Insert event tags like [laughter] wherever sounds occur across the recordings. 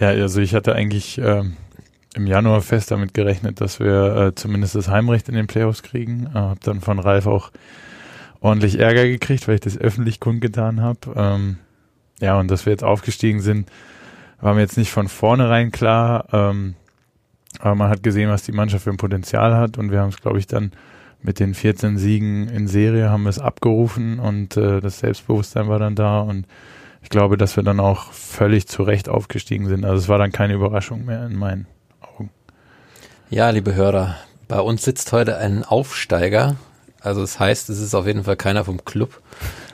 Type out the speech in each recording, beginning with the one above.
Ja, also ich hatte eigentlich ähm, im Januar fest damit gerechnet, dass wir äh, zumindest das Heimrecht in den Playoffs kriegen. Äh, hab dann von Ralf auch ordentlich Ärger gekriegt, weil ich das öffentlich kundgetan habe. Ähm, ja, und dass wir jetzt aufgestiegen sind, war mir jetzt nicht von vornherein klar. Ähm, aber man hat gesehen, was die Mannschaft für ein Potenzial hat und wir haben es, glaube ich, dann mit den 14 Siegen in Serie haben wir es abgerufen und äh, das Selbstbewusstsein war dann da und ich glaube, dass wir dann auch völlig zu Recht aufgestiegen sind. Also es war dann keine Überraschung mehr in meinen Augen. Ja, liebe Hörer, bei uns sitzt heute ein Aufsteiger. Also es das heißt, es ist auf jeden Fall keiner vom Club.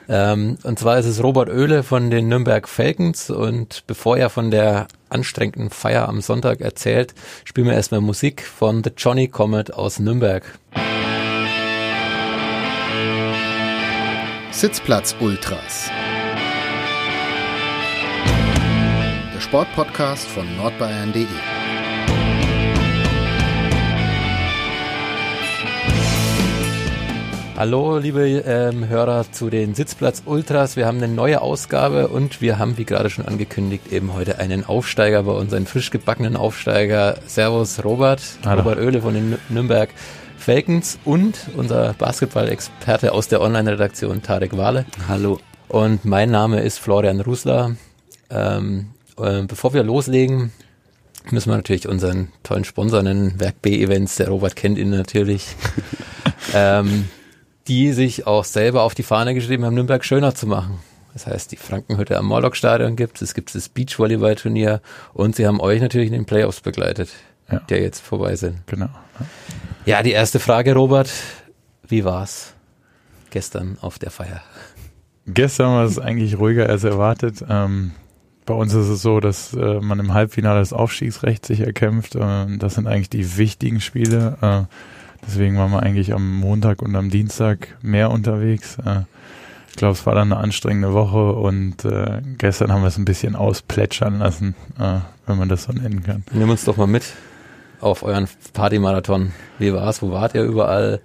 Ähm, und zwar ist es Robert Oehle von den Nürnberg Falcons. Und bevor er von der anstrengenden Feier am Sonntag erzählt, spielen wir erstmal Musik von The Johnny Comet aus Nürnberg. Sitzplatz Ultras. Der Sportpodcast von nordbayern.de. Hallo, liebe ähm, Hörer zu den Sitzplatz Ultras. Wir haben eine neue Ausgabe und wir haben, wie gerade schon angekündigt, eben heute einen Aufsteiger bei uns, einen frisch gebackenen Aufsteiger. Servus, Robert. Hallo. Robert Oehle von den Nürnberg Falcons und unser Basketball-Experte aus der Online-Redaktion Tarek Wale. Hallo. Und mein Name ist Florian Rusler. Ähm, äh, bevor wir loslegen, müssen wir natürlich unseren tollen Sponsor nennen, Werk B Events. Der Robert kennt ihn natürlich. [laughs] ähm, die sich auch selber auf die Fahne geschrieben haben, Nürnberg schöner zu machen. Das heißt, die Frankenhütte am Morlock-Stadion gibt es, gibt das Beachvolleyball-Turnier und sie haben euch natürlich in den Playoffs begleitet, ja. der jetzt vorbei sind. Genau. Ja, die erste Frage, Robert. Wie war's gestern auf der Feier? Gestern war es eigentlich ruhiger als erwartet. Ähm, bei uns ist es so, dass äh, man im Halbfinale das Aufstiegsrecht sich erkämpft. Äh, das sind eigentlich die wichtigen Spiele. Äh, Deswegen waren wir eigentlich am Montag und am Dienstag mehr unterwegs. Äh, ich glaube, es war dann eine anstrengende Woche und äh, gestern haben wir es ein bisschen ausplätschern lassen, äh, wenn man das so nennen kann. Nimm uns doch mal mit auf euren Partymarathon. Wie war's? Wo wart ihr überall?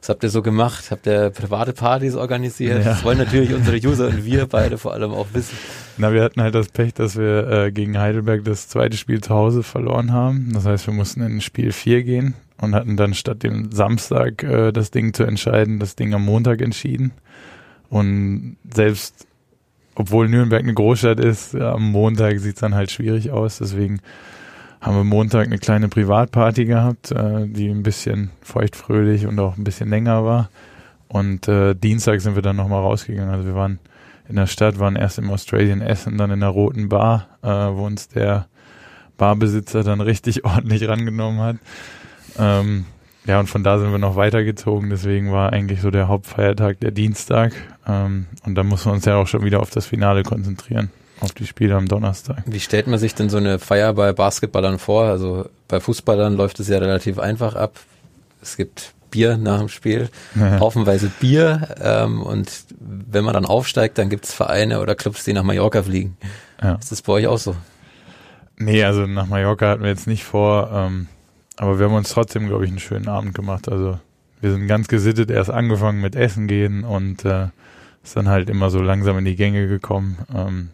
Was habt ihr so gemacht? Habt ihr private Partys organisiert? Ja. Das wollen natürlich unsere User und wir beide vor allem auch wissen. Na, wir hatten halt das Pech, dass wir äh, gegen Heidelberg das zweite Spiel zu Hause verloren haben. Das heißt, wir mussten in Spiel 4 gehen und hatten dann statt dem Samstag äh, das Ding zu entscheiden, das Ding am Montag entschieden. Und selbst obwohl Nürnberg eine Großstadt ist, ja, am Montag sieht es dann halt schwierig aus. Deswegen haben wir Montag eine kleine Privatparty gehabt, äh, die ein bisschen feuchtfröhlich und auch ein bisschen länger war. Und äh, Dienstag sind wir dann nochmal rausgegangen. Also wir waren in der Stadt, waren erst im Australian Essen, dann in der Roten Bar, äh, wo uns der Barbesitzer dann richtig [laughs] ordentlich rangenommen hat. Ähm, ja, und von da sind wir noch weitergezogen, deswegen war eigentlich so der Hauptfeiertag der Dienstag. Ähm, und da muss man uns ja auch schon wieder auf das Finale konzentrieren, auf die Spiele am Donnerstag. Wie stellt man sich denn so eine Feier bei Basketballern vor? Also bei Fußballern läuft es ja relativ einfach ab. Es gibt Bier nach dem Spiel, ja. haufenweise Bier. Ähm, und wenn man dann aufsteigt, dann gibt es Vereine oder Clubs, die nach Mallorca fliegen. Ja. Ist das bei euch auch so? Nee, also nach Mallorca hatten wir jetzt nicht vor. Ähm, aber wir haben uns trotzdem, glaube ich, einen schönen Abend gemacht. Also wir sind ganz gesittet erst angefangen mit Essen gehen und äh, ist dann halt immer so langsam in die Gänge gekommen. Ähm,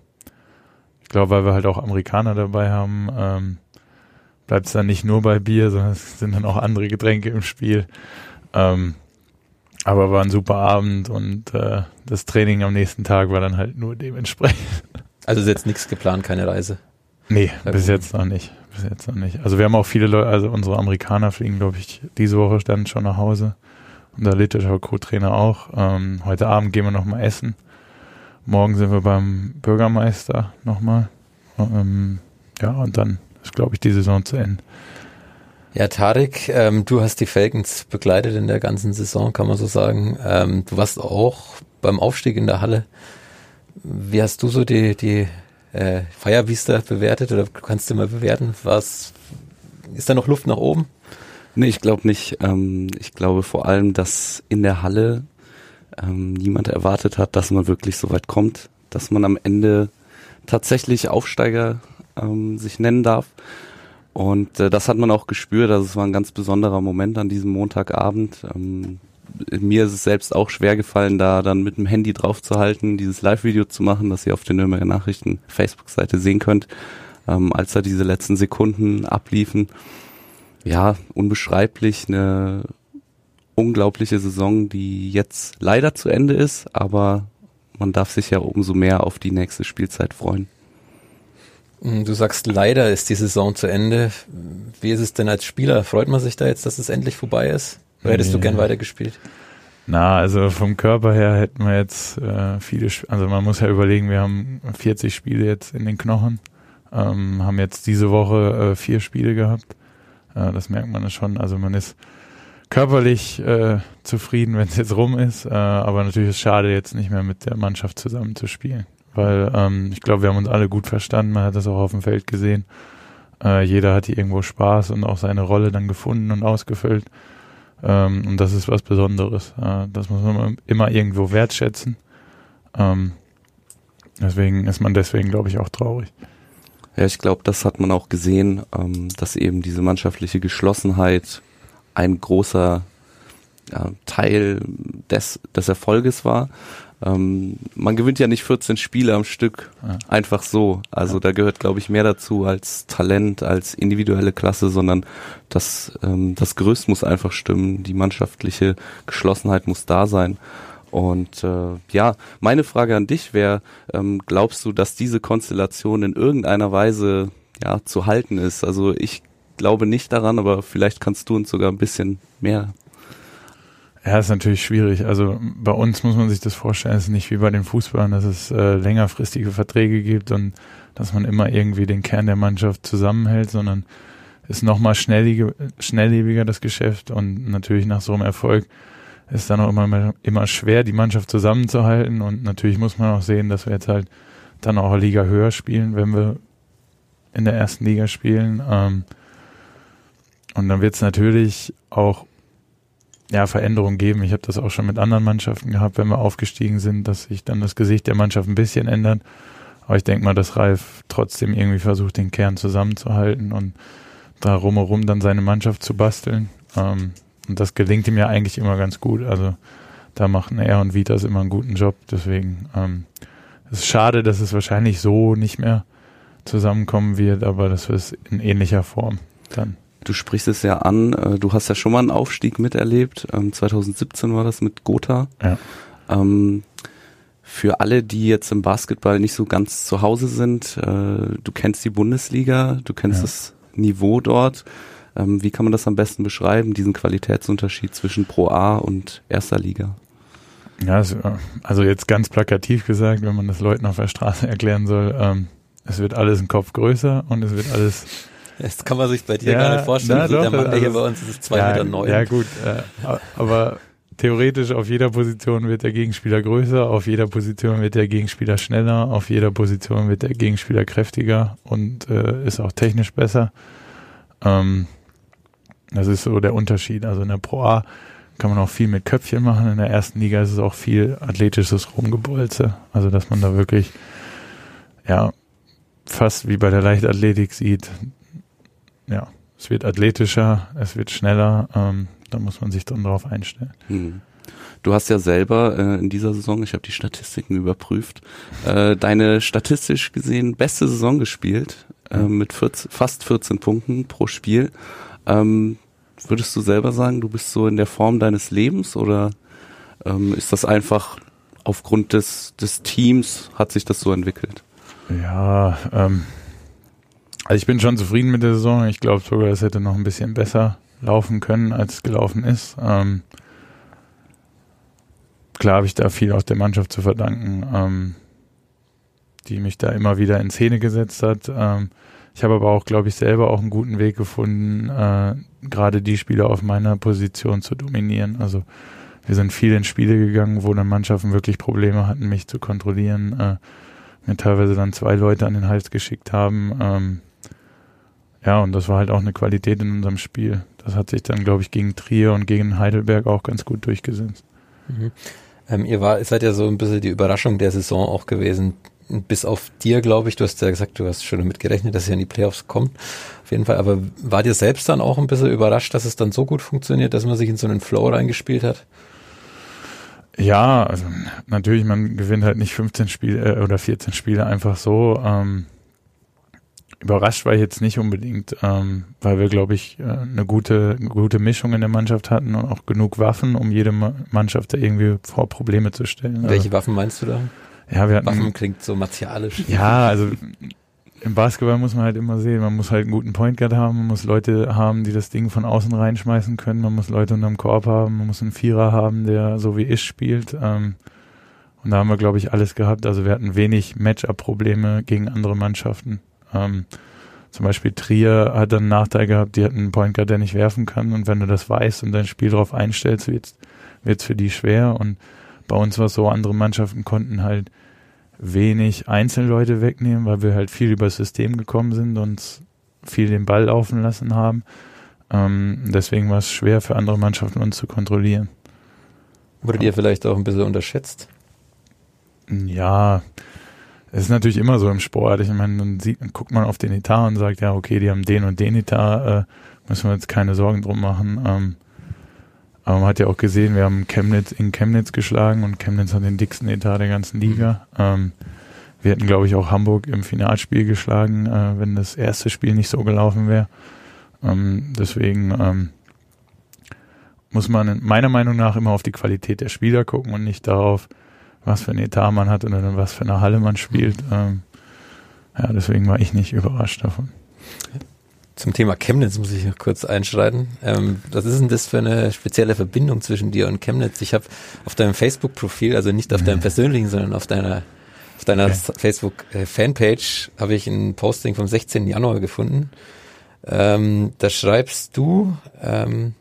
ich glaube, weil wir halt auch Amerikaner dabei haben, ähm, bleibt es dann nicht nur bei Bier, sondern es sind dann auch andere Getränke im Spiel. Ähm, aber war ein super Abend und äh, das Training am nächsten Tag war dann halt nur dementsprechend. Also ist jetzt nichts geplant, keine Reise? Nee, bis jetzt noch nicht bis jetzt noch nicht. Also wir haben auch viele Leute, also unsere Amerikaner fliegen, glaube ich, diese Woche dann schon nach Hause. Unser literatur Co-Trainer auch. Ähm, heute Abend gehen wir nochmal essen. Morgen sind wir beim Bürgermeister nochmal. Ähm, ja, und dann ist, glaube ich, die Saison zu Ende. Ja, Tarek, ähm, du hast die Falcons begleitet in der ganzen Saison, kann man so sagen. Ähm, du warst auch beim Aufstieg in der Halle. Wie hast du so die, die äh, Firebeaster bewertet oder kannst du mal bewerten, was ist da noch Luft nach oben? Nee, ich glaube nicht. Ähm, ich glaube vor allem, dass in der Halle ähm, niemand erwartet hat, dass man wirklich so weit kommt, dass man am Ende tatsächlich Aufsteiger ähm, sich nennen darf. Und äh, das hat man auch gespürt. Also es war ein ganz besonderer Moment an diesem Montagabend. Ähm, mir ist es selbst auch schwer gefallen, da dann mit dem Handy drauf zu halten, dieses Live-Video zu machen, das ihr auf der Nürnberger Nachrichten Facebook-Seite sehen könnt. ähm, als da diese letzten Sekunden abliefen. Ja, unbeschreiblich, eine unglaubliche Saison, die jetzt leider zu Ende ist, aber man darf sich ja umso mehr auf die nächste Spielzeit freuen. Mm, du sagst, leider ist die Saison zu Ende. Wie ist es denn als Spieler? Freut man sich da jetzt, dass es endlich vorbei ist? Oder hättest du gern weitergespielt? Na, also vom Körper her hätten wir jetzt äh, viele, also man muss ja überlegen, wir haben 40 Spiele jetzt in den Knochen, ähm, haben jetzt diese Woche äh, vier Spiele gehabt. Äh, das merkt man schon. Also man ist körperlich äh, zufrieden, wenn es jetzt rum ist, äh, aber natürlich ist es schade, jetzt nicht mehr mit der Mannschaft zusammen zu spielen weil ähm, ich glaube, wir haben uns alle gut verstanden, man hat das auch auf dem Feld gesehen. Äh, jeder hat hier irgendwo Spaß und auch seine Rolle dann gefunden und ausgefüllt. Ähm, und das ist was Besonderes. Äh, das muss man immer irgendwo wertschätzen. Ähm, deswegen ist man deswegen, glaube ich, auch traurig. Ja, ich glaube, das hat man auch gesehen, ähm, dass eben diese mannschaftliche Geschlossenheit ein großer ja, Teil des, des Erfolges war. Ähm, man gewinnt ja nicht 14 Spiele am Stück ja. einfach so. Also ja. da gehört, glaube ich, mehr dazu als Talent, als individuelle Klasse, sondern das, ähm, das Gerüst muss einfach stimmen, die mannschaftliche Geschlossenheit muss da sein. Und äh, ja, meine Frage an dich wäre, ähm, glaubst du, dass diese Konstellation in irgendeiner Weise ja zu halten ist? Also ich glaube nicht daran, aber vielleicht kannst du uns sogar ein bisschen mehr ja, ist natürlich schwierig. Also bei uns muss man sich das vorstellen, es ist nicht wie bei den Fußballern, dass es äh, längerfristige Verträge gibt und dass man immer irgendwie den Kern der Mannschaft zusammenhält, sondern ist nochmal schnelllebiger das Geschäft und natürlich nach so einem Erfolg ist dann auch immer, immer schwer, die Mannschaft zusammenzuhalten und natürlich muss man auch sehen, dass wir jetzt halt dann auch Liga höher spielen, wenn wir in der ersten Liga spielen. Ähm, und dann wird es natürlich auch ja, Veränderungen geben. Ich habe das auch schon mit anderen Mannschaften gehabt, wenn wir aufgestiegen sind, dass sich dann das Gesicht der Mannschaft ein bisschen ändert. Aber ich denke mal, dass Ralf trotzdem irgendwie versucht, den Kern zusammenzuhalten und da rumherum dann seine Mannschaft zu basteln. Ähm, und das gelingt ihm ja eigentlich immer ganz gut. Also da machen er und Vitas immer einen guten Job. Deswegen ähm, es ist schade, dass es wahrscheinlich so nicht mehr zusammenkommen wird, aber das ist in ähnlicher Form dann. Du sprichst es ja an, äh, du hast ja schon mal einen Aufstieg miterlebt. 2017 ähm, war das mit Gotha. Ja. Ähm, für alle, die jetzt im Basketball nicht so ganz zu Hause sind, äh, du kennst die Bundesliga, du kennst ja. das Niveau dort. Ähm, wie kann man das am besten beschreiben, diesen Qualitätsunterschied zwischen Pro A und erster Liga? Ja, also jetzt ganz plakativ gesagt, wenn man das Leuten auf der Straße erklären soll, ähm, es wird alles ein Kopf größer und es wird alles das kann man sich bei dir ja, gar nicht vorstellen. Na, doch, der Mann, der also, hier bei uns ist zwei ja, Meter neun. Ja gut, äh, aber theoretisch auf jeder Position wird der Gegenspieler größer, auf jeder Position wird der Gegenspieler schneller, auf jeder Position wird der Gegenspieler kräftiger und äh, ist auch technisch besser. Ähm, das ist so der Unterschied. Also in der Pro A kann man auch viel mit Köpfchen machen. In der ersten Liga ist es auch viel athletisches Rumgebolze. Also dass man da wirklich ja fast wie bei der Leichtathletik sieht, ja, es wird athletischer, es wird schneller, ähm, da muss man sich dann drauf einstellen. Hm. Du hast ja selber äh, in dieser Saison, ich habe die Statistiken überprüft, äh, deine statistisch gesehen beste Saison gespielt, äh, mit 14, fast 14 Punkten pro Spiel. Ähm, würdest du selber sagen, du bist so in der Form deines Lebens oder ähm, ist das einfach aufgrund des, des Teams, hat sich das so entwickelt? Ja, ähm, also ich bin schon zufrieden mit der Saison. Ich glaube sogar, es hätte noch ein bisschen besser laufen können, als es gelaufen ist. Ähm, klar habe ich da viel aus der Mannschaft zu verdanken, ähm, die mich da immer wieder in Szene gesetzt hat. Ähm, ich habe aber auch, glaube ich, selber auch einen guten Weg gefunden, äh, gerade die Spieler auf meiner Position zu dominieren. Also wir sind viel in Spiele gegangen, wo dann Mannschaften wirklich Probleme hatten, mich zu kontrollieren. Äh, mir teilweise dann zwei Leute an den Hals geschickt haben. Ähm, ja, und das war halt auch eine Qualität in unserem Spiel. Das hat sich dann, glaube ich, gegen Trier und gegen Heidelberg auch ganz gut durchgesetzt. Mhm. Ähm, ihr war, seid ja so ein bisschen die Überraschung der Saison auch gewesen. Bis auf dir, glaube ich, du hast ja gesagt, du hast schon damit gerechnet, dass ihr in die Playoffs kommt. Auf jeden Fall. Aber war dir selbst dann auch ein bisschen überrascht, dass es dann so gut funktioniert, dass man sich in so einen Flow reingespielt hat? Ja, also natürlich, man gewinnt halt nicht 15 Spiele äh, oder 14 Spiele einfach so. Ähm, überrascht war ich jetzt nicht unbedingt, ähm, weil wir, glaube ich, äh, eine gute, gute Mischung in der Mannschaft hatten und auch genug Waffen, um jede Mannschaft da irgendwie vor Probleme zu stellen. Welche also, Waffen meinst du da? Ja, wir hatten, Waffen klingt so martialisch. Ja, also im Basketball muss man halt immer sehen, man muss halt einen guten Point Guard haben, man muss Leute haben, die das Ding von außen reinschmeißen können, man muss Leute unterm Korb haben, man muss einen Vierer haben, der so wie ich spielt. Ähm, und da haben wir, glaube ich, alles gehabt. Also wir hatten wenig Matchup-Probleme gegen andere Mannschaften. Ähm, zum Beispiel Trier hat dann einen Nachteil gehabt, die hatten einen Point Guard, der nicht werfen kann. Und wenn du das weißt und dein Spiel darauf einstellst, wird es für die schwer. Und bei uns war es so, andere Mannschaften konnten halt wenig Einzelleute wegnehmen, weil wir halt viel über das System gekommen sind und viel den Ball laufen lassen haben. Ähm, deswegen war es schwer für andere Mannschaften uns zu kontrollieren. Wurdet ihr vielleicht auch ein bisschen unterschätzt? Ja, es ist natürlich immer so im Sport. Ich meine, dann, sieht, dann guckt man auf den Etat und sagt, ja, okay, die haben den und den Etat, äh, müssen wir jetzt keine Sorgen drum machen. Ähm, aber man hat ja auch gesehen, wir haben Chemnitz in Chemnitz geschlagen und Chemnitz hat den dicksten Etat der ganzen Liga. Mhm. Ähm, wir hätten, glaube ich, auch Hamburg im Finalspiel geschlagen, äh, wenn das erste Spiel nicht so gelaufen wäre. Ähm, deswegen ähm, muss man meiner Meinung nach immer auf die Qualität der Spieler gucken und nicht darauf, was für ein Etat man hat oder was für eine Halle man spielt. Ähm, ja, deswegen war ich nicht überrascht davon. Zum Thema Chemnitz muss ich noch kurz einschreiten. Ähm, was ist denn das für eine spezielle Verbindung zwischen dir und Chemnitz? Ich habe auf deinem Facebook-Profil, also nicht auf deinem persönlichen, sondern auf deiner auf deiner okay. Facebook-Fanpage habe ich ein Posting vom 16. Januar gefunden. Ähm, da schreibst du, ähm,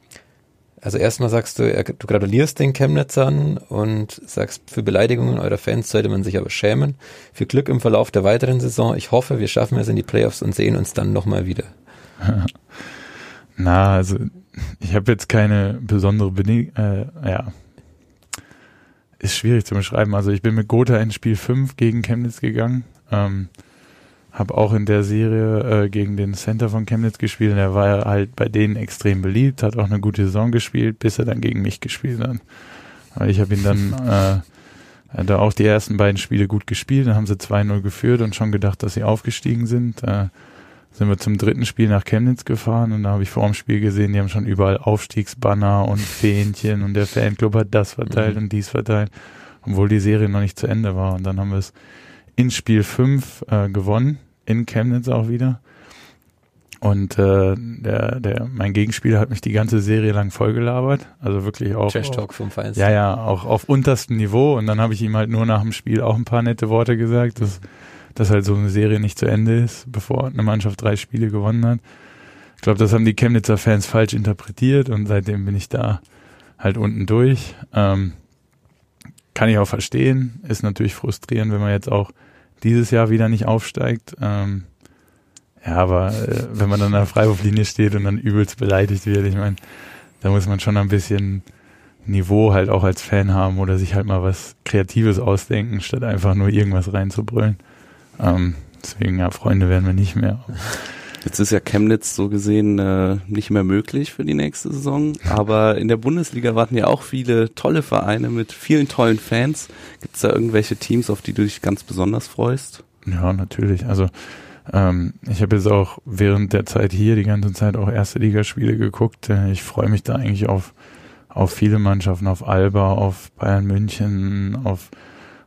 also erstmal sagst du, du gratulierst den Chemnitzern und sagst, für Beleidigungen eurer Fans sollte man sich aber schämen. Für Glück im Verlauf der weiteren Saison. Ich hoffe, wir schaffen es in die Playoffs und sehen uns dann nochmal wieder. [laughs] Na, also ich habe jetzt keine besondere Bedingung, äh, ja, ist schwierig zu beschreiben. Also ich bin mit Gotha in Spiel 5 gegen Chemnitz gegangen. Ähm, habe auch in der Serie äh, gegen den Center von Chemnitz gespielt und er war halt bei denen extrem beliebt, hat auch eine gute Saison gespielt, bis er dann gegen mich gespielt hat. Aber ich habe ihn dann äh, da auch die ersten beiden Spiele gut gespielt, dann haben sie 2-0 geführt und schon gedacht, dass sie aufgestiegen sind. Äh, sind wir zum dritten Spiel nach Chemnitz gefahren und da habe ich vor dem Spiel gesehen, die haben schon überall Aufstiegsbanner und Fähnchen und der Fanclub hat das verteilt mhm. und dies verteilt, obwohl die Serie noch nicht zu Ende war. Und dann haben wir es in Spiel 5 äh, gewonnen in Chemnitz auch wieder. Und äh, der, der, mein Gegenspieler hat mich die ganze Serie lang vollgelabert. Also wirklich auch. Trash Talk vom Feinsten. Ja, ja, auch auf unterstem Niveau. Und dann habe ich ihm halt nur nach dem Spiel auch ein paar nette Worte gesagt, dass, dass halt so eine Serie nicht zu Ende ist, bevor eine Mannschaft drei Spiele gewonnen hat. Ich glaube, das haben die Chemnitzer Fans falsch interpretiert und seitdem bin ich da halt unten durch. Ähm, kann ich auch verstehen. Ist natürlich frustrierend, wenn man jetzt auch dieses Jahr wieder nicht aufsteigt. Ähm, ja, aber äh, wenn man dann an der Freiwurflinie steht und dann übelst beleidigt wird, ich meine, da muss man schon ein bisschen Niveau halt auch als Fan haben oder sich halt mal was Kreatives ausdenken, statt einfach nur irgendwas reinzubrüllen. Ähm, deswegen, ja, Freunde werden wir nicht mehr. Jetzt ist ja Chemnitz so gesehen äh, nicht mehr möglich für die nächste Saison, aber in der Bundesliga warten ja auch viele tolle Vereine mit vielen tollen Fans. Gibt es da irgendwelche Teams, auf die du dich ganz besonders freust? Ja, natürlich. Also ähm, ich habe jetzt auch während der Zeit hier die ganze Zeit auch erste Ligaspiele geguckt. Äh, ich freue mich da eigentlich auf auf viele Mannschaften, auf Alba, auf Bayern München, auf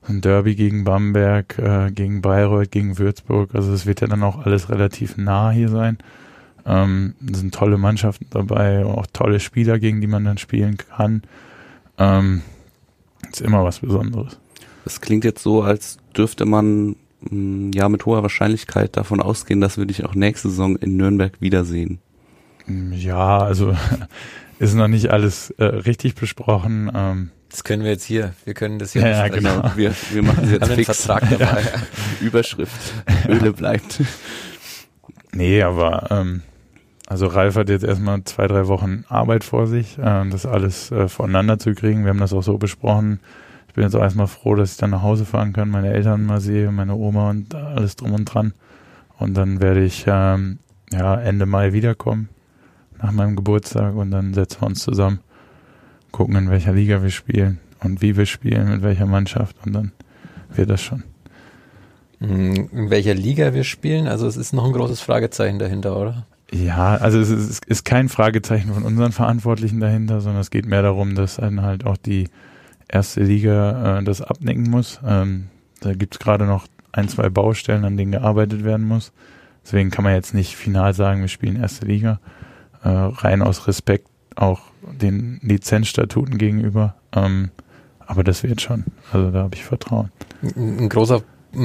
ein Derby gegen Bamberg, äh, gegen Bayreuth, gegen Würzburg. Also es wird ja dann auch alles relativ nah hier sein. Ähm, sind tolle Mannschaften dabei, auch tolle Spieler, gegen die man dann spielen kann. Ähm, ist immer was Besonderes. Das klingt jetzt so, als dürfte man mh, mm, ja mit hoher Wahrscheinlichkeit davon ausgehen, dass wir dich auch nächste Saison in Nürnberg wiedersehen. Ja, also [laughs] ist noch nicht alles äh, richtig besprochen. Ähm, das können wir jetzt hier. Wir können das hier. Ja, ja genau. Wir, wir machen es [laughs] jetzt fix. Vertrag dabei. Ja. Überschrift. Öle bleibt. Nee, aber ähm, also Ralf hat jetzt erstmal zwei, drei Wochen Arbeit vor sich, äh, das alles äh, voneinander zu kriegen. Wir haben das auch so besprochen. Ich bin jetzt auch erstmal froh, dass ich dann nach Hause fahren kann, meine Eltern mal sehe, meine Oma und alles drum und dran. Und dann werde ich ähm, ja Ende Mai wiederkommen nach meinem Geburtstag und dann setzen wir uns zusammen gucken, in welcher Liga wir spielen und wie wir spielen, mit welcher Mannschaft und dann wird das schon. Hm, in welcher Liga wir spielen? Also es ist noch ein großes Fragezeichen dahinter, oder? Ja, also es ist, es ist kein Fragezeichen von unseren Verantwortlichen dahinter, sondern es geht mehr darum, dass dann halt auch die erste Liga äh, das abnicken muss. Ähm, da gibt's gerade noch ein, zwei Baustellen, an denen gearbeitet werden muss. Deswegen kann man jetzt nicht final sagen, wir spielen erste Liga. Äh, rein aus Respekt auch den Lizenzstatuten gegenüber. Ähm, aber das wird schon. Also da habe ich Vertrauen. Ein, großer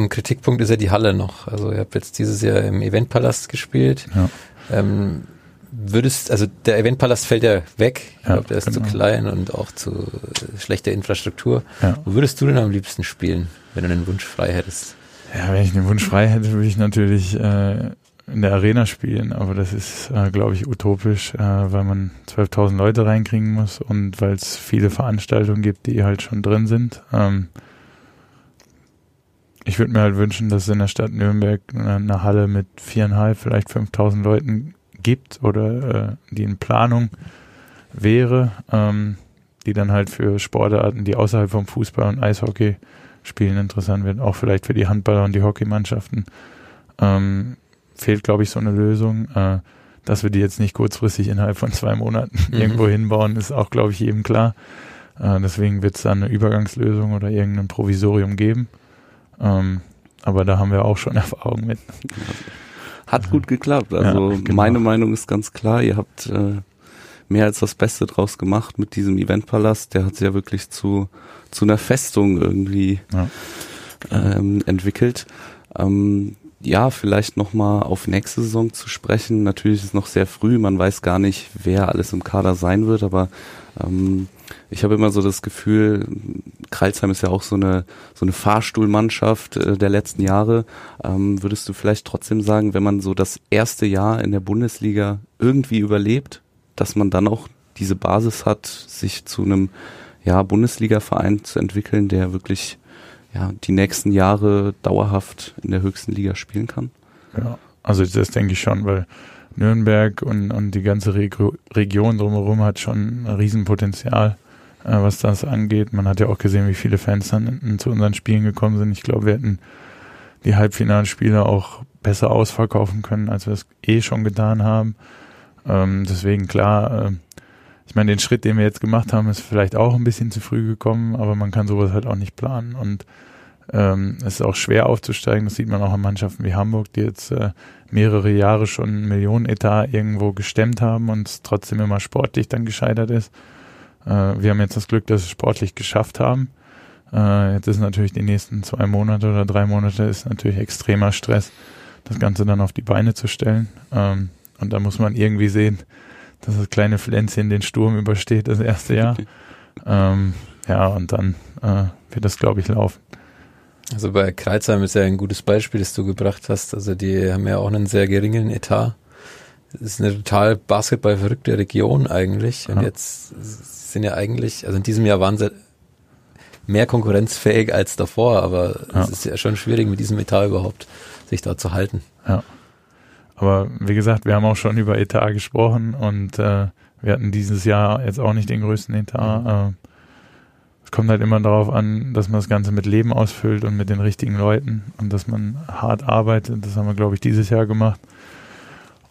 Kritikpunkt ist ja die Halle noch. Also ihr habt jetzt dieses Jahr im Eventpalast gespielt. Ja. Ähm, würdest, also der Eventpalast fällt ja weg. Ich Ja, glaube, der ist genau. zu klein und auch zu schlechter Infrastruktur. Ja. Wo würdest du denn am liebsten spielen, wenn du den Wunsch frei hättest? Ja, wenn ich den Wunsch frei hätte, würde ich natürlich äh, in der Arena spielen, aber das ist, äh, glaube ich, utopisch, äh, weil man 12.000 Leute reinkriegen muss und weil es viele Veranstaltungen gibt, die halt schon drin sind. Ähm, ich würde mir halt wünschen, dass es in der Stadt Nürnberg eine, Halle mit viereinhalb, vielleicht 5.000 Leuten gibt oder äh, die in Planung wäre, ähm, die dann halt für Sportarten, die außerhalb vom Fußball und Eishockey spielen, interessant wird, auch vielleicht für die Handballer und die Hockeymannschaften. Ähm, fehlt, glaube ich, so eine Lösung. Äh, dass wir die jetzt nicht kurzfristig innerhalb von zwei Monaten Mhm. irgendwo hinbauen, ist auch, glaube ich, jedem klar. Äh, deswegen wird es da eine Übergangslösung oder irgendein Provisorium geben. Ähm, aber da haben wir auch schon [laughs] Erfahrung mit. Hat gut geklappt. Also Ja, genau. meine Meinung ist ganz klar, ihr habt äh, mehr als das Beste draus gemacht mit diesem Eventpalast. Der hat sich ja wirklich zu, zu einer Festung irgendwie Ja. ähm, entwickelt. Ähm, ja, vielleicht nochmal auf nächste Saison zu sprechen. Natürlich ist es noch sehr früh, man weiß gar nicht, wer alles im Kader sein wird, aber ähm, ich habe immer so das Gefühl, Kreilsheim ist ja auch so eine so eine Fahrstuhlmannschaft äh, der letzten Jahre. Ähm, würdest du vielleicht trotzdem sagen, wenn man so das erste Jahr in der Bundesliga irgendwie überlebt, dass man dann auch diese Basis hat, sich zu einem ja, Bundesliga-Verein zu entwickeln, der wirklich ja, die nächsten Jahre dauerhaft in der höchsten Liga spielen kann? Ja, also das denke ich schon, weil Nürnberg und, und die ganze Regio Region drumherum hat schon ein Riesenpotenzial, äh, was das angeht. Man hat ja auch gesehen, wie viele Fans dann zu unseren Spielen gekommen sind. Ich glaube, wir hätten die Halbfinalspiele auch besser ausverkaufen können, als wir es eh schon getan haben. Ähm, deswegen klar, äh, ich meine, den Schritt, den wir jetzt gemacht haben, ist vielleicht auch ein bisschen zu früh gekommen, aber man kann sowas halt auch nicht planen. Und ähm, es ist auch schwer aufzusteigen. Das sieht man auch an Mannschaften wie Hamburg, die jetzt äh, mehrere Jahre schon einen Millionenetat irgendwo gestemmt haben und es trotzdem immer sportlich dann gescheitert ist. Äh, wir haben jetzt das Glück, dass wir es sportlich geschafft haben. Äh, jetzt ist natürlich die nächsten zwei Monate oder drei Monate ist natürlich extremer Stress, das Ganze dann auf die Beine zu stellen. Ähm, und da muss man irgendwie sehen, dass das kleine Pflänzchen den Sturm übersteht, das erste Jahr. [laughs] ähm, ja, und dann äh, wird das, glaube ich, laufen. Also bei Kreuzheim ist ja ein gutes Beispiel, das du gebracht hast. Also die haben ja auch einen sehr geringen Etat. Das ist eine total basketballverrückte Region eigentlich. Und Ja. jetzt sind ja eigentlich, also in diesem Jahr waren sie mehr konkurrenzfähig als davor, aber Ja. es ist ja schon schwierig mit diesem Etat überhaupt sich da zu halten. Ja. Aber wie gesagt, wir haben auch schon über Etat gesprochen und äh, wir hatten dieses Jahr jetzt auch nicht den größten Etat. Äh, es kommt halt immer darauf an, dass man das Ganze mit Leben ausfüllt und mit den richtigen Leuten und dass man hart arbeitet. Das haben wir, glaube ich, dieses Jahr gemacht.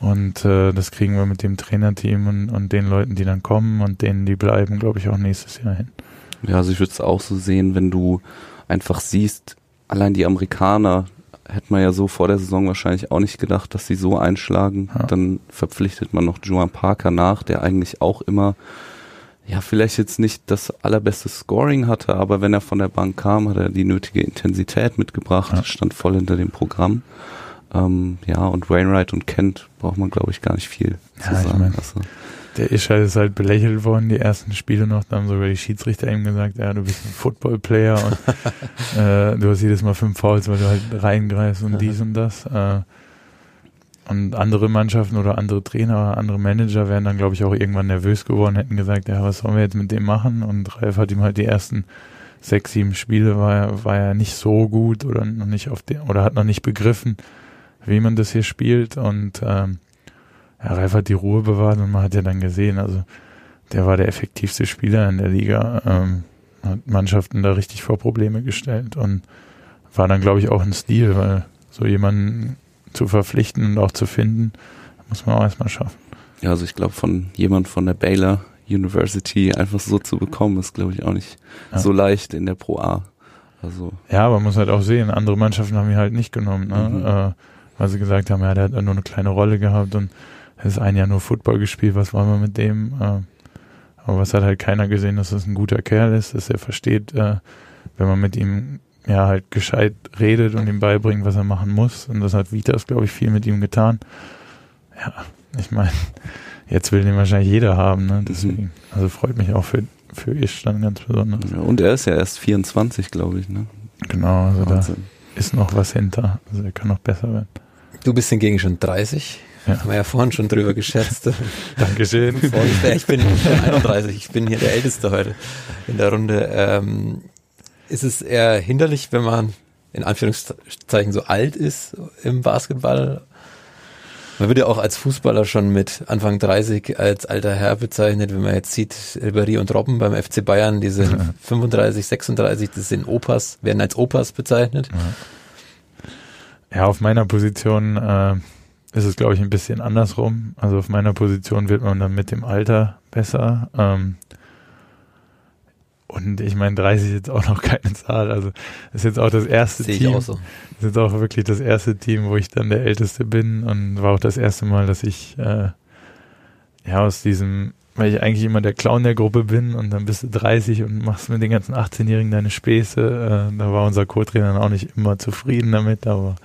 Und äh, das kriegen wir mit dem Trainerteam und, und den Leuten, die dann kommen und denen, die bleiben, glaube ich, auch nächstes Jahr hin. Ja, also ich würde es auch so sehen, wenn du einfach siehst, allein die Amerikaner hätte man ja so vor der Saison wahrscheinlich auch nicht gedacht, dass sie so einschlagen. Ja. Dann verpflichtet man noch Juan Parker nach, der eigentlich auch immer, ja, vielleicht jetzt nicht das allerbeste Scoring hatte, aber wenn er von der Bank kam, hat er die nötige Intensität mitgebracht, Ja. stand voll hinter dem Programm. Ähm, ja, und Wainwright und Kent braucht man, glaube ich, gar nicht viel zu Ja, ich sagen. mein- also, Der Ischal ist halt belächelt worden, die ersten Spiele noch. Da haben sogar die Schiedsrichter ihm gesagt, ja, du bist ein Football-Player und [laughs] äh, du hast jedes Mal fünf Fouls, weil du halt reingreifst und dies und das. Äh, und andere Mannschaften oder andere Trainer oder andere Manager wären dann, glaube ich, auch irgendwann nervös geworden, hätten gesagt, ja, was sollen wir jetzt mit dem machen? Und Ralf hat ihm halt die ersten sechs, sieben Spiele war er, war er nicht so gut oder noch nicht auf den, oder hat noch nicht begriffen, wie man das hier spielt. Und ähm, ja, Ralf hat die Ruhe bewahrt und man hat ja dann gesehen, also der war der effektivste Spieler in der Liga, ähm, hat Mannschaften da richtig vor Probleme gestellt und war dann, glaube ich, auch ein Stil, weil so jemanden zu verpflichten und auch zu finden, muss man auch erstmal schaffen. Ja, also ich glaube, von jemand von der Baylor University einfach so zu bekommen, ist, glaube ich, auch nicht Ja. so leicht in der Pro A. Also, Ja, aber man muss halt auch sehen, andere Mannschaften haben ihn halt nicht genommen, ne? Mhm. äh, weil sie gesagt haben, ja, der hat nur eine kleine Rolle gehabt und er ist ein Jahr nur Football gespielt, was wollen wir mit dem? Äh, aber was hat halt keiner gesehen, dass das ein guter Kerl ist, dass er versteht, äh, wenn man mit ihm ja halt gescheit redet und ihm beibringt, was er machen muss. Und das hat Vitas, glaube ich, viel mit ihm getan. Ja, ich meine, [laughs] jetzt will den wahrscheinlich jeder haben, ne? Deswegen. Also freut mich auch für, für ich dann ganz besonders. ja, und er ist ja erst 24, glaube ich, ne? Genau, also da Wahnsinn. ist noch was hinter. Also er kann noch besser werden. Du bist hingegen schon 30. Ja. Haben wir ja vorhin schon drüber gescherzt. [laughs] Dankeschön. [laughs] Ich bin 31, ich bin hier der Älteste heute in der Runde. Ähm, ist es eher hinderlich, wenn man in Anführungszeichen so alt ist im Basketball? Man wird ja auch als Fußballer schon mit Anfang 30 als alter Herr bezeichnet, wenn man jetzt sieht, Ribéry und Robben beim FC Bayern, die sind 35, 36, das sind Opas, werden als Opas bezeichnet. Ja, auf meiner Position äh, ist es, glaube ich, ein bisschen andersrum. Also auf meiner Position wird man dann mit dem Alter besser. Ähm, und ich meine, 30 ist jetzt auch noch [laughs] keine Zahl. Also ist jetzt auch das erste Sehe ich Team. auch so. ist jetzt auch wirklich das erste Team, wo ich dann der Älteste bin und war auch das erste Mal, dass ich äh, ja aus diesem, weil ich eigentlich immer der Clown der Gruppe bin und dann bist du 30 und machst mit den ganzen 18-Jährigen deine Späße. Äh, da war unser Co-Trainer dann auch nicht immer zufrieden damit, aber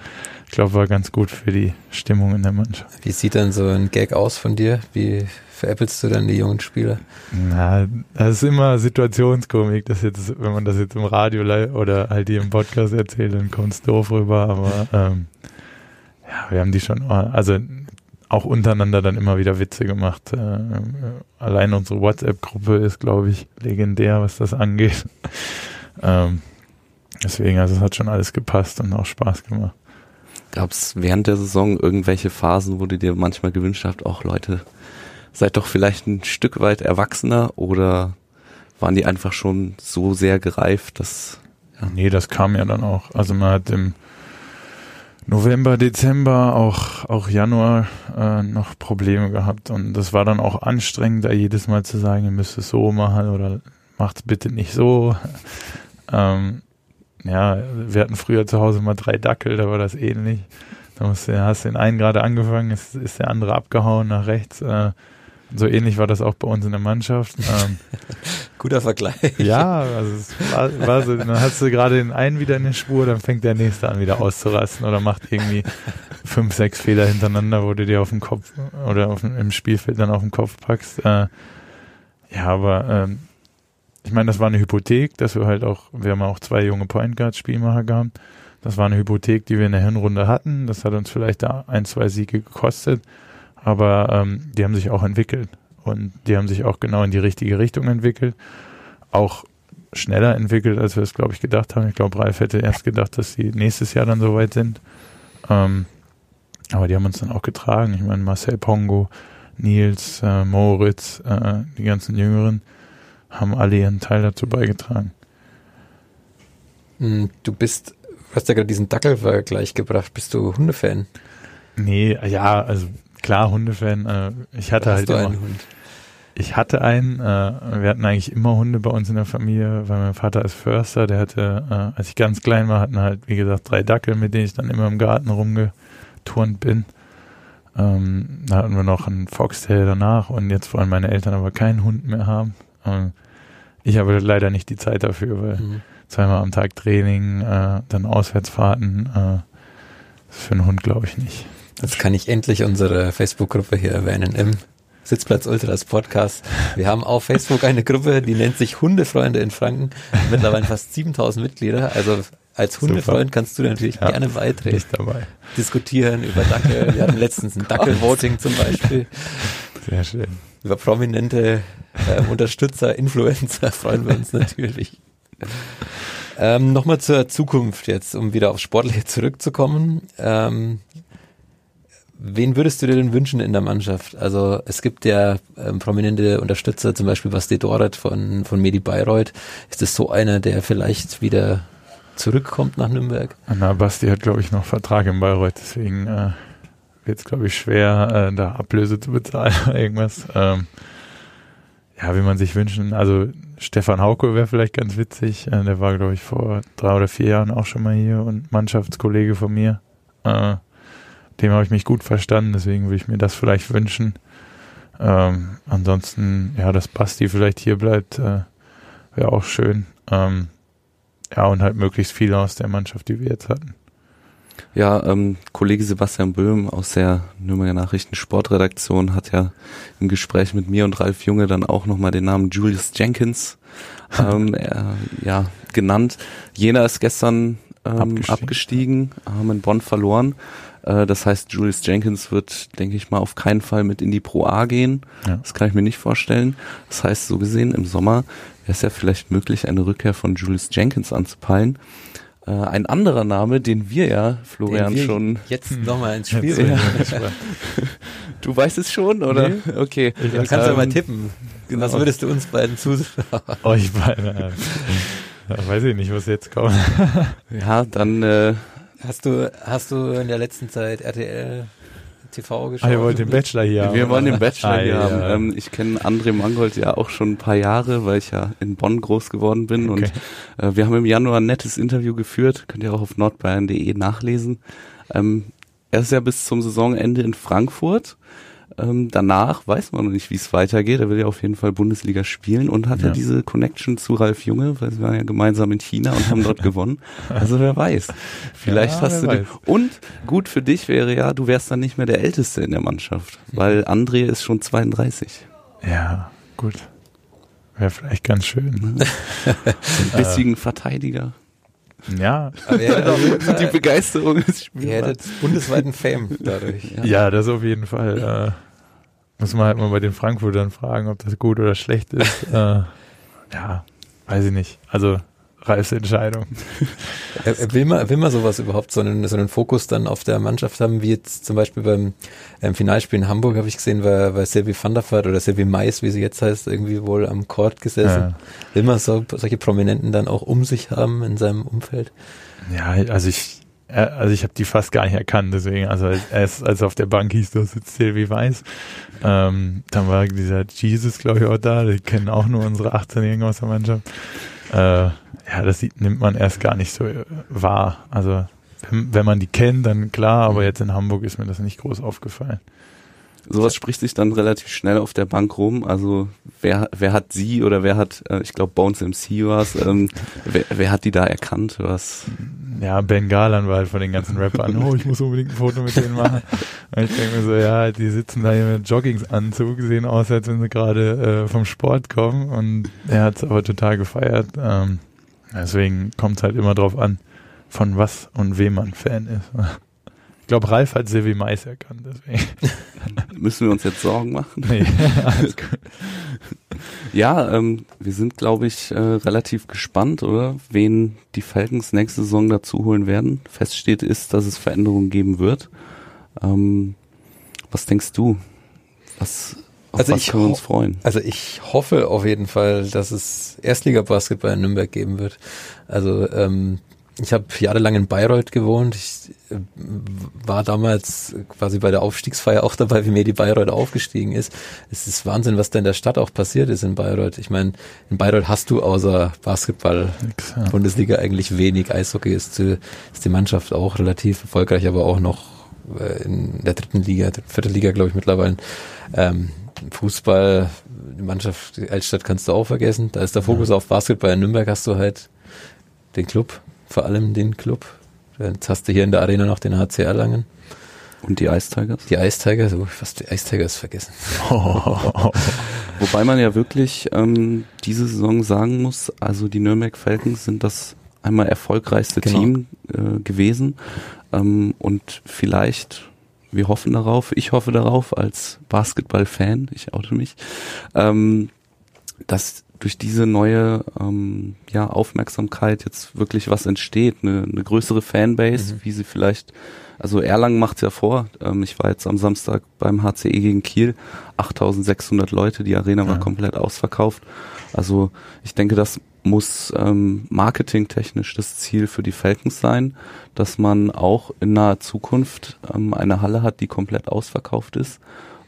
ich glaube, war ganz gut für die Stimmung in der Mannschaft. Wie sieht dann so ein Gag aus von dir? Wie veräppelst du dann die jungen Spieler? Na, das ist immer Situationskomik, das jetzt, wenn man das jetzt im Radio oder halt hier im Podcast erzählt, dann kommt es doof rüber, aber ähm, ja, wir haben die schon, also auch untereinander dann immer wieder Witze gemacht. Äh, äh, allein unsere WhatsApp-Gruppe ist, glaube ich, legendär, was das angeht. [laughs] ähm, deswegen, also es hat schon alles gepasst und auch Spaß gemacht. Gab es während der Saison irgendwelche Phasen, wo du dir manchmal gewünscht hast, auch Leute, seid doch vielleicht ein Stück weit erwachsener oder waren die einfach schon so sehr gereift, dass Nee, das kam ja dann auch. Also man hat im November, Dezember, auch, auch Januar äh, noch Probleme gehabt. Und das war dann auch anstrengend, da jedes Mal zu sagen, ihr müsst es so machen oder macht's bitte nicht so. [laughs] ähm, ja, wir hatten früher zu Hause mal drei Dackel, da war das ähnlich. Da musst du, hast den einen gerade angefangen, ist, ist der andere abgehauen nach rechts. Äh, so ähnlich war das auch bei uns in der Mannschaft. [laughs] Ähm, Guter Vergleich. ja, also es war, war so, dann hast du gerade den einen wieder in der Spur, dann fängt der nächste an wieder auszurasten oder macht irgendwie fünf, sechs Fehler hintereinander, wo du dir auf den Kopf oder auf, im Spielfeld dann auf den Kopf packst. Äh, ja, aber ähm, ich meine, das war eine Hypothek, dass wir halt auch, wir haben auch zwei junge Point Guards Spielmacher gehabt. Das war eine Hypothek, die wir in der Hinrunde hatten. Das hat uns vielleicht da ein, zwei Siege gekostet, aber ähm, die haben sich auch entwickelt und die haben sich auch genau in die richtige Richtung entwickelt. Auch schneller entwickelt, als wir es, glaube ich, gedacht haben. Ich glaube, Ralf hätte erst gedacht, dass sie nächstes Jahr dann soweit sind. Ähm, aber die haben uns dann auch getragen. Ich meine, Marcel Pongo, Nils, äh, Moritz, äh, die ganzen Jüngeren haben alle ihren Teil dazu beigetragen. Hm, Du bist, du hast ja gerade diesen Dackelvergleich gebracht. Bist du Hundefan? Nee, ja, also klar, Hundefan. Äh, ich hatte Oder halt hast du immer, einen Hund? ich hatte einen. Äh, wir hatten eigentlich immer Hunde bei uns in der Familie, weil mein Vater ist Förster. Der hatte, äh, als ich ganz klein war, hatten halt wie gesagt drei Dackel, mit denen ich dann immer im Garten rumgeturnt bin. Ähm, da hatten wir noch einen Foxtail danach und jetzt wollen meine Eltern aber keinen Hund mehr haben. Ähm, ich habe leider nicht die Zeit dafür, weil Mhm. zweimal am Tag Training, äh, dann Auswärtsfahrten. Äh, für einen Hund glaube ich nicht. Jetzt kann ich endlich unsere Facebook-Gruppe hier erwähnen im Sitzplatz Ultras Podcast. Wir haben auf Facebook eine Gruppe, die nennt sich Hundefreunde in Franken. Mittlerweile fast 7000 Mitglieder. Also als Hundefreund kannst du natürlich Ja. gerne beitreten, dabei. diskutieren über Dackel. Wir hatten letztens ein [laughs] Dackel-Voting zum Beispiel. Sehr schön. Über prominente äh, Unterstützer, Influencer freuen wir uns natürlich. Ähm, Nochmal zur Zukunft jetzt, um wieder aufs Sportliche zurückzukommen. Ähm, wen würdest du dir denn wünschen in der Mannschaft? Also es gibt ja ähm, prominente Unterstützer, zum Beispiel Basti Doret von, von Medi Bayreuth. Ist das so einer, der vielleicht wieder zurückkommt nach Nürnberg. Na, Basti hat, glaube ich, noch Vertrag in Bayreuth, deswegen äh, wird es, glaube ich, schwer, äh, da Ablöse zu bezahlen [laughs] oder irgendwas. Ähm, ja, wie man sich wünschen. Also Stefan Hauke wäre vielleicht ganz witzig. Äh, der war, glaube ich, vor drei oder vier Jahren auch schon mal hier und Mannschaftskollege von mir. Äh, dem habe ich mich gut verstanden, deswegen würde ich mir das vielleicht wünschen. Ähm, ansonsten, ja, dass Basti vielleicht hier bleibt, äh, wäre auch schön. Ähm, ja, und halt möglichst viele aus der Mannschaft, die wir jetzt hatten. Ja, ähm, Kollege Sebastian Böhm aus der Nürnberger Nachrichten Sportredaktion hat ja im Gespräch mit mir und Ralf Junge dann auch nochmal den Namen Julius Jenkins [laughs] ähm, äh, ja, genannt. Jena ist gestern ähm, abgestiegen. abgestiegen, haben in Bonn verloren. Äh, das heißt, Julius Jenkins wird, denke ich mal, auf keinen Fall mit in die Pro A gehen. Ja. Das kann ich mir nicht vorstellen. Das heißt, so gesehen, im Sommer wäre es ja vielleicht möglich, eine Rückkehr von Julius Jenkins anzupeilen. Äh, ein anderer Name, den wir ja, Florian, wir schon jetzt nochmal ins Spiel bringen. [laughs] du weißt es schon, oder? Nee. Okay. Ich du kannst ähm, ja mal tippen. Genau. Was würdest du uns beiden zusagen? Euch beiden. Ja, weiß ich nicht, was jetzt kommt. ja, dann äh, hast du hast du in der letzten Zeit RTL TV geschaut. Ah, ihr wollt den Bachelor hier haben. Wir wollen den Bachelor ah, hier ja. haben. Ähm, ich kenne André Mangold ja auch schon ein paar Jahre, weil ich ja in Bonn groß geworden bin. Okay. Und äh, wir haben im Januar ein nettes Interview geführt. Könnt ihr auch auf nordbayern.de nachlesen. Ähm, er ist ja bis zum Saisonende in Frankfurt ähm, danach weiß man noch nicht, wie es weitergeht. Er will ja auf jeden Fall Bundesliga spielen und hat ja, ja diese Connection zu Ralf Junge, weil sie waren ja gemeinsam in China und haben dort [laughs] gewonnen. Also wer weiß. Vielleicht ja, hast du den. Und gut für dich wäre ja, du wärst dann nicht mehr der Älteste in der Mannschaft, weil André ist schon 32. Ja, gut. Wäre vielleicht ganz schön. [laughs] Ein bisschen Verteidiger. Ja, aber die Begeisterung ist spürbar. Ihr hättet bundesweiten Fame dadurch. Ja. ja, das auf jeden Fall. Äh, muss man halt mal bei den Frankfurtern fragen, ob das gut oder schlecht ist. [laughs] äh, ja, weiß ich nicht. Also reife Entscheidung. will, man, will man sowas überhaupt, so einen, so einen Fokus dann auf der Mannschaft haben, wie jetzt zum Beispiel beim ähm, Finalspiel in Hamburg, habe ich gesehen, war, war Sylvie van der Vaart oder Sylvie Mais, wie sie jetzt heißt, irgendwie wohl am Court gesessen. Ja. Will man so, solche Prominenten dann auch um sich haben in seinem Umfeld? Ja, also ich, äh, also ich habe die fast gar nicht erkannt, deswegen, also als, als auf der Bank hieß, da sitzt Sylvie Weiß, ähm, dann war dieser Jesus, glaube ich, auch da, die kennen auch nur unsere 18-Jährigen aus der Mannschaft. Äh, ja, das sieht, nimmt man erst gar nicht so äh, wahr. Also wenn, wenn man die kennt, dann klar, aber jetzt in Hamburg ist mir das nicht groß aufgefallen. Sowas spricht sich dann relativ schnell auf der Bank rum. Also wer, wer hat sie oder wer hat, äh, ich glaube Bones MC was, ähm, wer, wer hat die da erkannt? Was? Ja, Ben Garland war halt von den ganzen Rappern, oh, ich muss unbedingt ein Foto mit denen machen. Und ich denke mir so, ja, die sitzen da hier mit Joggingsanzug, sehen aus, als wenn sie gerade äh, vom Sport kommen. Und er hat es aber total gefeiert. Ähm, deswegen kommt es halt immer drauf an, von was und wem man Fan ist. Ich glaube, Ralf hat Silvi Mais erkannt, deswegen. [laughs] Müssen wir uns jetzt Sorgen machen? Nee, [laughs] alles gut. Ja, ähm, wir sind, glaube ich, äh, relativ gespannt, oder? Wen die Falcons nächste Saison dazu holen werden. Feststeht ist, dass es Veränderungen geben wird. Ähm, was denkst du? Was, auf also was ich können wir uns freuen? Also ich hoffe auf jeden Fall, dass es Erstliga-Basketball in Nürnberg geben wird. Also ähm, ich habe jahrelang in Bayreuth gewohnt. Ich äh, war damals quasi bei der Aufstiegsfeier auch dabei, wie Medi Bayreuth aufgestiegen ist. Es ist Wahnsinn, was da in der Stadt auch passiert ist in Bayreuth. Ich meine, in Bayreuth hast du außer Basketball ja. Bundesliga eigentlich wenig. Eishockey ist, ist die Mannschaft auch relativ erfolgreich, aber auch noch äh, in der dritten Liga, vierten Liga, glaube ich, mittlerweile. Ähm, Fußball, die Mannschaft, die Altstadt kannst du auch vergessen. Da ist der Fokus ja. auf Basketball. In Nürnberg hast du halt den Club vor allem den Club. Jetzt hast du hier in der Arena noch den HC Erlangen. Und die Ice Tigers? Die Ice Tigers, oh, fast die Ice Tigers vergessen. [laughs] Wobei man ja wirklich ähm, diese Saison sagen muss, also die Nürnberg Falcons sind das einmal erfolgreichste genau. Team äh, gewesen. Ähm, und vielleicht, wir hoffen darauf, ich hoffe darauf als Basketball-Fan, ich oute mich, ähm, dass durch diese neue ähm, ja, Aufmerksamkeit jetzt wirklich was entsteht, eine, eine größere Fanbase, mhm. wie sie vielleicht, also Erlangen macht's ja vor. Ähm, ich war jetzt am Samstag beim HCE gegen Kiel, 8600 Leute, die Arena ja. war komplett ausverkauft. Also ich denke, das muss ähm, marketingtechnisch das Ziel für die Falcons sein, dass man auch in naher Zukunft ähm, eine Halle hat, die komplett ausverkauft ist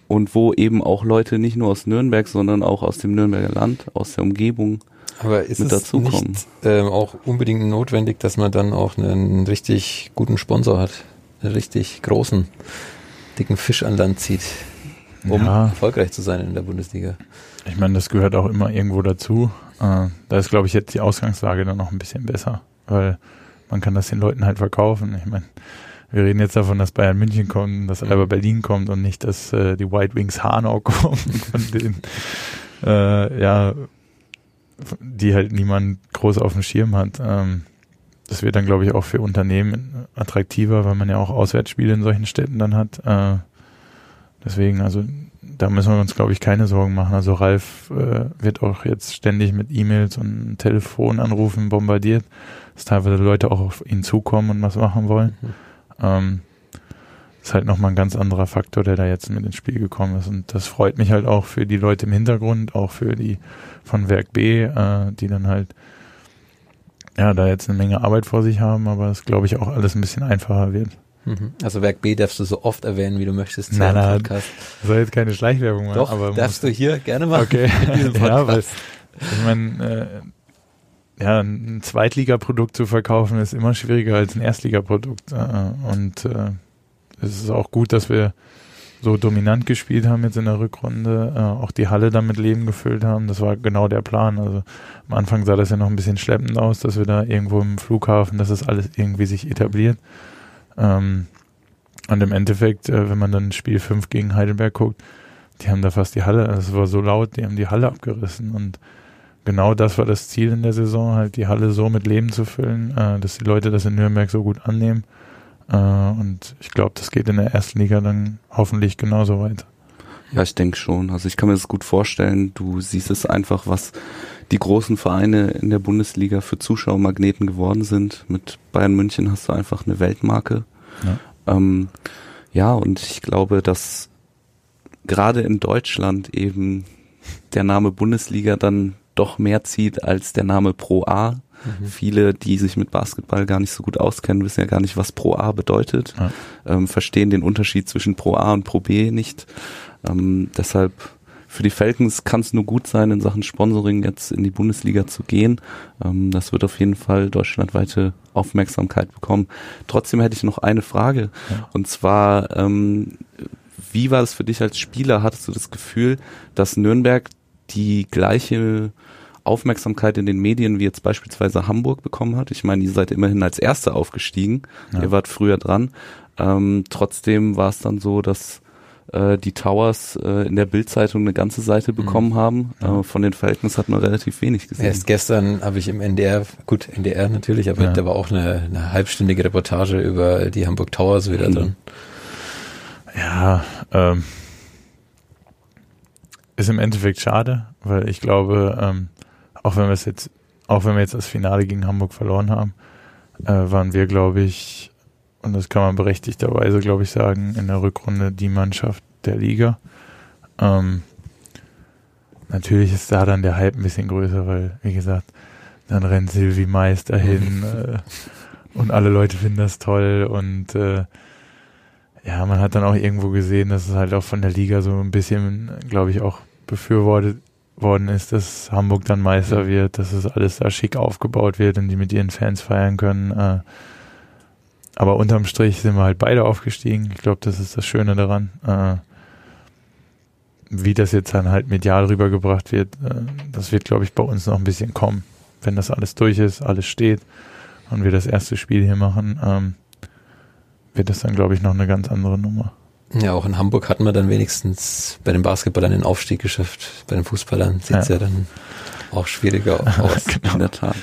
und wo eben auch Leute nicht nur aus Nürnberg, sondern auch aus dem Nürnberger Land, aus der Umgebung Aber ist mit es nicht ähm, auch unbedingt notwendig, dass man dann auch einen richtig guten Sponsor hat, einen richtig großen, dicken Fisch an Land zieht, um Ja. erfolgreich zu sein in der Bundesliga? Ich meine, das gehört auch immer irgendwo dazu. Äh, da ist, glaube ich, jetzt die Ausgangslage dann noch ein bisschen besser, weil man kann das den Leuten halt verkaufen. Ich meine, wir reden jetzt davon, dass Bayern München kommt, dass Alba Berlin kommt und nicht, dass äh, die White Wings Hanau [laughs] kommen, von denen, äh, ja, die halt niemand groß auf dem Schirm hat. Ähm, das wird dann, glaube ich, auch für Unternehmen attraktiver, weil man ja auch Auswärtsspiele in solchen Städten dann hat. Äh, deswegen, also da müssen wir uns, glaube ich, keine Sorgen machen. Also Ralf äh, wird auch jetzt ständig mit E-Mails und Telefonanrufen bombardiert, dass teilweise Leute auch auf ihn zukommen und was machen wollen. Mhm. Ähm, ist halt nochmal ein ganz anderer Faktor, der da jetzt mit ins Spiel gekommen ist. Und das freut mich halt auch für die Leute im Hintergrund, auch für die von Werk B, äh, die dann halt ja da jetzt eine Menge Arbeit vor sich haben, aber das glaube ich auch alles ein bisschen einfacher wird. Mhm. Also Werk B darfst du so oft erwähnen, wie du möchtest. Nein, nein. Podcast. Soll jetzt keine Schleichwerbung machen, Doch, aber darfst du hier gerne machen. Okay, [laughs] ja, weil ich meine, äh, ja, ein Zweitligaprodukt zu verkaufen ist immer schwieriger als ein Erstligaprodukt. Äh, und äh, es ist auch gut, dass wir so dominant gespielt haben jetzt in der Rückrunde, äh, auch die Halle damit Leben gefüllt haben. Das war genau der Plan. Also am Anfang sah das ja noch ein bisschen schleppend aus, dass wir da irgendwo im Flughafen, dass das alles irgendwie sich etabliert. Ähm, und im Endeffekt, wenn man dann Spiel 5 gegen Heidelberg guckt, die haben da fast die Halle, es war so laut, die haben die Halle abgerissen und genau das war das Ziel in der Saison, halt die Halle so mit Leben zu füllen, äh, dass die Leute das in Nürnberg so gut annehmen. Äh, und ich glaube, das geht in der ersten Liga dann hoffentlich genauso weiter. Ja, ich denke schon. Also ich kann mir das gut vorstellen. Du siehst es einfach, was die großen Vereine in der Bundesliga für Zuschauermagneten geworden sind. Mit Bayern München hast du einfach eine Weltmarke. Ja. Ähm, ja, und ich glaube, dass gerade in Deutschland eben der Name Bundesliga dann doch mehr zieht als der Name Pro A. Mhm. Viele, die sich mit Basketball gar nicht so gut auskennen, wissen ja gar nicht, was Pro A bedeutet, Ja. ähm, verstehen den Unterschied zwischen Pro A und Pro B nicht. Ähm, deshalb für die Falcons kann es nur gut sein, in Sachen Sponsoring jetzt in die Bundesliga zu gehen. Ähm, das wird auf jeden Fall deutschlandweite Aufmerksamkeit bekommen. Trotzdem hätte ich noch eine Frage. Ja. Und zwar, ähm, wie war das für dich als Spieler? Hattest du das Gefühl, dass Nürnberg die gleiche Aufmerksamkeit in den Medien wie jetzt beispielsweise Hamburg bekommen hat? Ich meine, ihr seid immerhin als Erster aufgestiegen. Ja. Ihr wart früher dran. Ähm, trotzdem war es dann so, dass äh, die Towers äh, in der Bildzeitung eine ganze Seite bekommen haben. Mhm. Ja. Äh, von den Falcons hat man relativ wenig gesehen. Erst gestern habe ich im NDR, gut, NDR natürlich, aber Ja. da war auch eine, eine halbstündige Reportage über die Hamburg Towers wieder Mhm. drin. Ja, ähm, ist im Endeffekt schade, weil ich glaube, ähm, auch wenn wir es jetzt, auch wenn wir jetzt das Finale gegen Hamburg verloren haben, äh, waren wir, glaube ich, und das kann man berechtigterweise, glaube ich, sagen, in der Rückrunde die Mannschaft der Liga. Ähm, natürlich ist da dann der Hype ein bisschen größer, weil, wie gesagt, dann rennt Silvi Mais dahin [laughs] äh, und alle Leute finden das toll und äh, ja, man hat dann auch irgendwo gesehen, dass es halt auch von der Liga so ein bisschen, glaube ich, auch befürwortet worden ist, dass Hamburg dann Meister wird, dass es alles da schick aufgebaut wird und die mit ihren Fans feiern können. Äh, aber unterm Strich sind wir halt beide aufgestiegen. Ich glaube, das ist das Schöne daran. Äh, wie das jetzt dann halt medial rübergebracht wird, äh, das wird, glaube ich, bei uns noch ein bisschen kommen. Wenn das alles durch ist, alles steht und wir das erste Spiel hier machen, ähm, wird das dann, glaube ich, noch eine ganz andere Nummer. Ja, auch in Hamburg hatten wir dann wenigstens bei den Basketballern den Aufstieg geschafft. Bei den Fußballern sieht's ja. Ja. dann auch schwieriger [laughs] aus. In der Tat.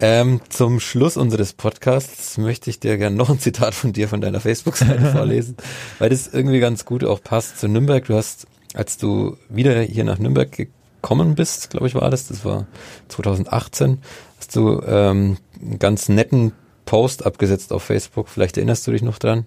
Ähm, zum Schluss unseres Podcasts möchte ich dir gerne noch ein Zitat von dir von deiner Facebook-Seite [laughs] vorlesen, weil das irgendwie ganz gut auch passt zu Nürnberg. Du hast, als du wieder hier nach Nürnberg gekommen bist, glaube ich war das, das war 2018, hast du ähm, einen ganz netten Post abgesetzt auf Facebook, vielleicht erinnerst du dich noch dran.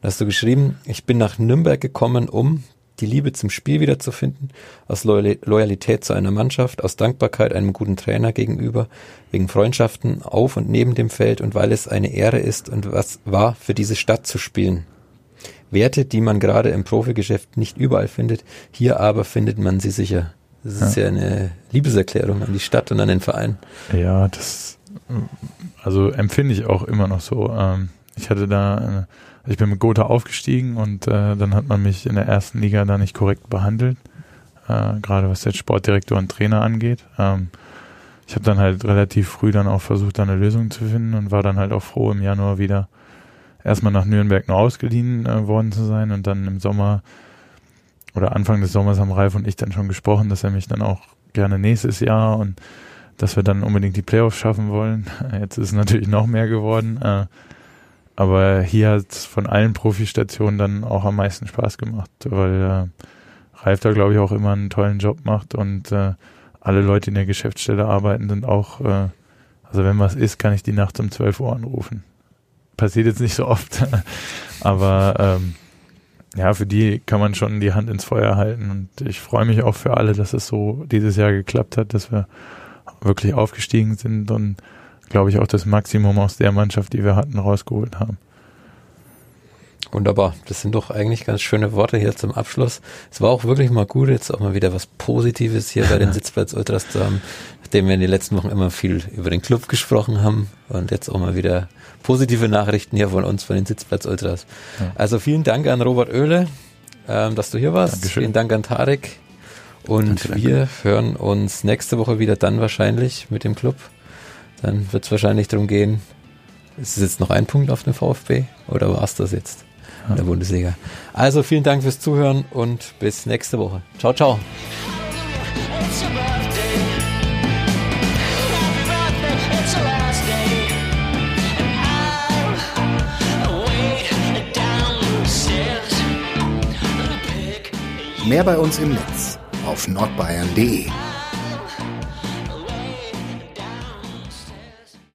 Da hast du geschrieben, ich bin nach Nürnberg gekommen, um die Liebe zum Spiel wiederzufinden, aus Loyalität zu einer Mannschaft, aus Dankbarkeit einem guten Trainer gegenüber, wegen Freundschaften auf und neben dem Feld und weil es eine Ehre ist und was war, für diese Stadt zu spielen. Werte, die man gerade im Profigeschäft nicht überall findet, hier aber findet man sie sicher. Das ist ja, ja eine Liebeserklärung an die Stadt und an den Verein. Ja, das also empfinde ich auch immer noch so. Ähm, ich hatte da, äh, ich bin mit Gotha aufgestiegen und äh, dann hat man mich in der ersten Liga da nicht korrekt behandelt, äh, gerade was jetzt Sportdirektor und Trainer angeht. Ähm, ich habe dann halt relativ früh dann auch versucht, da eine Lösung zu finden und war dann halt auch froh, im Januar wieder erstmal nach Nürnberg nur ausgeliehen äh, worden zu sein und dann im Sommer oder Anfang des Sommers haben Ralf und ich dann schon gesprochen, dass er mich dann auch gerne nächstes Jahr und dass wir dann unbedingt die Playoffs schaffen wollen. [laughs] Jetzt ist es natürlich noch mehr geworden. Äh, aber hier hat es von allen Profistationen dann auch am meisten Spaß gemacht, weil äh, Ralf da, glaube ich, auch immer einen tollen Job macht und äh, alle Leute in der Geschäftsstelle arbeiten, sind auch, äh, also wenn was ist, kann ich die nachts um 12 Uhr anrufen. Passiert jetzt nicht so oft, [laughs] aber ähm, ja, für die kann man schon die Hand ins Feuer halten und ich freue mich auch für alle, dass es so dieses Jahr geklappt hat, dass wir wirklich aufgestiegen sind und glaube ich auch das Maximum aus der Mannschaft, die wir hatten, rausgeholt haben. Wunderbar. Das sind doch eigentlich ganz schöne Worte hier zum Abschluss. Es war auch wirklich mal gut, jetzt auch mal wieder was Positives hier bei den [laughs] Sitzplatz Ultras zu haben, nachdem wir in den letzten Wochen immer viel über den Club gesprochen haben und jetzt auch mal wieder positive Nachrichten hier von uns, von den Sitzplatz Ultras. Ja. Also vielen Dank an Robert Oehle, ähm, dass du hier warst. Dankeschön. Vielen Dank an Tarek. Und danke, wir danke. hören uns nächste Woche wieder dann wahrscheinlich mit dem Club. Dann wird es wahrscheinlich darum gehen, ist es jetzt noch ein Punkt auf dem VfB oder war es das jetzt in der Bundesliga? Also vielen Dank fürs Zuhören und bis nächste Woche. Ciao, ciao. Mehr bei uns im Netz auf nordbayern.de